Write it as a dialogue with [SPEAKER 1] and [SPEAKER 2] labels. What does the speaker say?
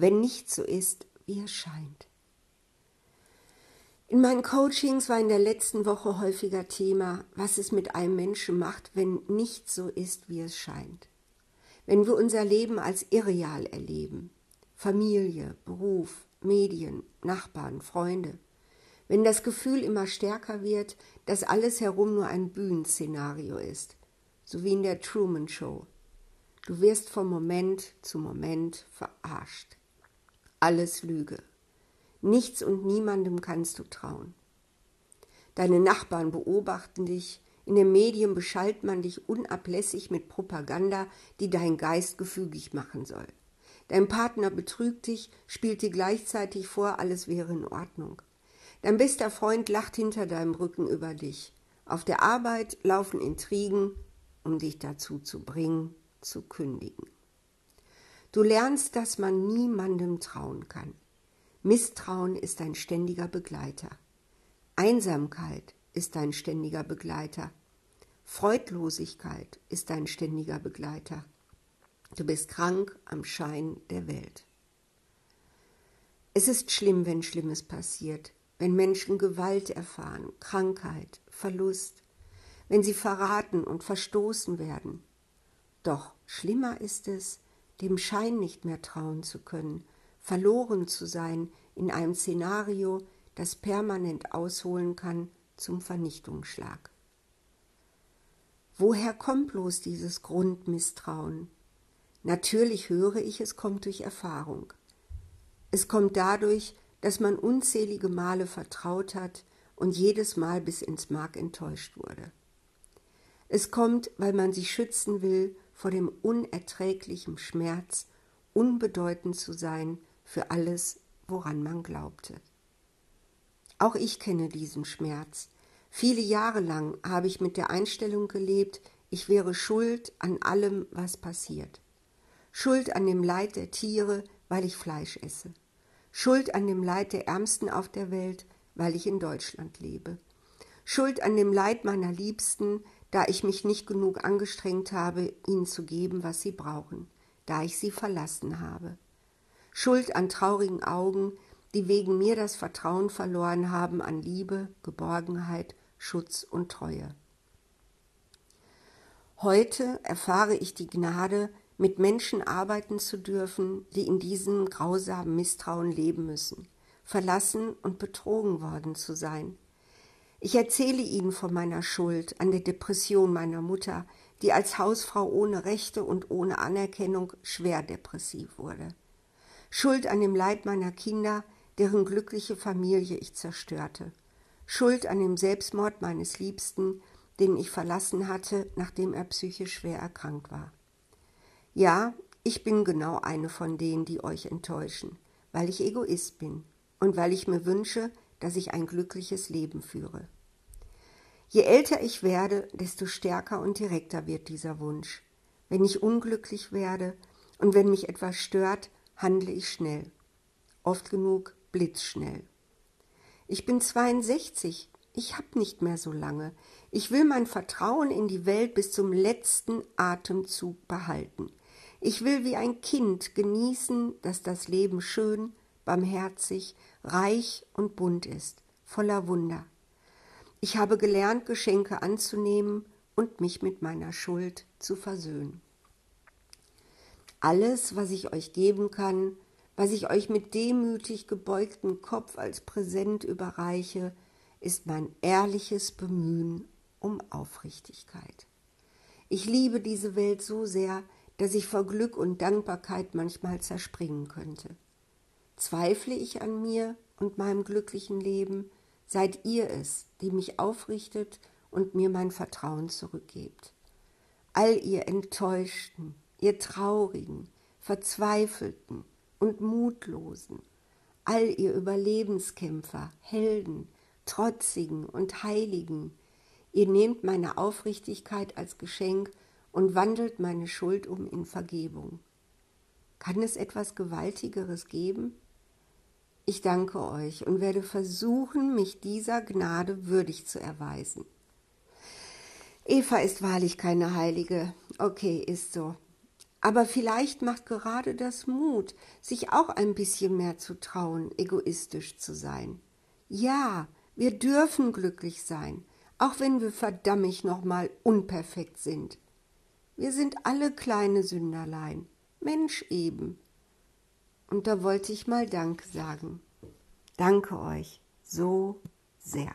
[SPEAKER 1] wenn nicht so ist, wie es scheint. In meinen Coachings war in der letzten Woche häufiger Thema, was es mit einem Menschen macht, wenn nicht so ist, wie es scheint. Wenn wir unser Leben als irreal erleben, Familie, Beruf, Medien, Nachbarn, Freunde, wenn das Gefühl immer stärker wird, dass alles herum nur ein Bühnenszenario ist, so wie in der Truman Show. Du wirst von Moment zu Moment verarscht. Alles Lüge. Nichts und niemandem kannst du trauen. Deine Nachbarn beobachten dich, in den Medien beschallt man dich unablässig mit Propaganda, die deinen Geist gefügig machen soll. Dein Partner betrügt dich, spielt dir gleichzeitig vor, alles wäre in Ordnung. Dein bester Freund lacht hinter deinem Rücken über dich. Auf der Arbeit laufen Intrigen, um dich dazu zu bringen, zu kündigen. Du lernst, dass man niemandem trauen kann. Misstrauen ist ein ständiger Begleiter. Einsamkeit ist ein ständiger Begleiter. Freudlosigkeit ist ein ständiger Begleiter. Du bist krank am Schein der Welt. Es ist schlimm, wenn Schlimmes passiert, wenn Menschen Gewalt erfahren, Krankheit, Verlust, wenn sie verraten und verstoßen werden. Doch schlimmer ist es, dem Schein nicht mehr trauen zu können verloren zu sein in einem Szenario, das permanent ausholen kann zum Vernichtungsschlag. Woher kommt bloß dieses Grundmisstrauen? Natürlich höre ich, es kommt durch Erfahrung. Es kommt dadurch, dass man unzählige Male vertraut hat und jedes Mal bis ins Mark enttäuscht wurde. Es kommt, weil man sich schützen will vor dem unerträglichen Schmerz, unbedeutend zu sein für alles, woran man glaubte. Auch ich kenne diesen Schmerz. Viele Jahre lang habe ich mit der Einstellung gelebt, ich wäre schuld an allem, was passiert. Schuld an dem Leid der Tiere, weil ich Fleisch esse. Schuld an dem Leid der Ärmsten auf der Welt, weil ich in Deutschland lebe. Schuld an dem Leid meiner Liebsten, da ich mich nicht genug angestrengt habe, ihnen zu geben, was sie brauchen, da ich sie verlassen habe. Schuld an traurigen Augen, die wegen mir das Vertrauen verloren haben an Liebe, Geborgenheit, Schutz und Treue. Heute erfahre ich die Gnade, mit Menschen arbeiten zu dürfen, die in diesem grausamen Misstrauen leben müssen, verlassen und betrogen worden zu sein. Ich erzähle ihnen von meiner Schuld an der Depression meiner Mutter, die als Hausfrau ohne Rechte und ohne Anerkennung schwer depressiv wurde. Schuld an dem Leid meiner Kinder, deren glückliche Familie ich zerstörte. Schuld an dem Selbstmord meines Liebsten, den ich verlassen hatte, nachdem er psychisch schwer erkrankt war. Ja, ich bin genau eine von denen, die euch enttäuschen, weil ich Egoist bin und weil ich mir wünsche, dass ich ein glückliches Leben führe. Je älter ich werde, desto stärker und direkter wird dieser Wunsch. Wenn ich unglücklich werde und wenn mich etwas stört, handle ich schnell, oft genug blitzschnell. Ich bin 62, ich hab nicht mehr so lange. Ich will mein Vertrauen in die Welt bis zum letzten Atemzug behalten. Ich will wie ein Kind genießen, dass das Leben schön, barmherzig, reich und bunt ist, voller Wunder. Ich habe gelernt, Geschenke anzunehmen und mich mit meiner Schuld zu versöhnen. Alles, was ich euch geben kann, was ich euch mit demütig gebeugtem Kopf als Präsent überreiche, ist mein ehrliches Bemühen um Aufrichtigkeit. Ich liebe diese Welt so sehr, dass ich vor Glück und Dankbarkeit manchmal zerspringen könnte. Zweifle ich an mir und meinem glücklichen Leben, seid ihr es, die mich aufrichtet und mir mein Vertrauen zurückgebt. All ihr Enttäuschten, ihr Traurigen, Verzweifelten und Mutlosen, all ihr Überlebenskämpfer, Helden, Trotzigen und Heiligen, ihr nehmt meine Aufrichtigkeit als Geschenk und wandelt meine Schuld um in Vergebung. Kann es etwas Gewaltigeres geben? Ich danke euch und werde versuchen, mich dieser Gnade würdig zu erweisen. Eva ist wahrlich keine Heilige. Okay, ist so. Aber vielleicht macht gerade das Mut, sich auch ein bisschen mehr zu trauen, egoistisch zu sein. Ja, wir dürfen glücklich sein, auch wenn wir verdammt nochmal unperfekt sind. Wir sind alle kleine Sünderlein, Mensch eben. Und da wollte ich mal Dank sagen. Danke euch so sehr.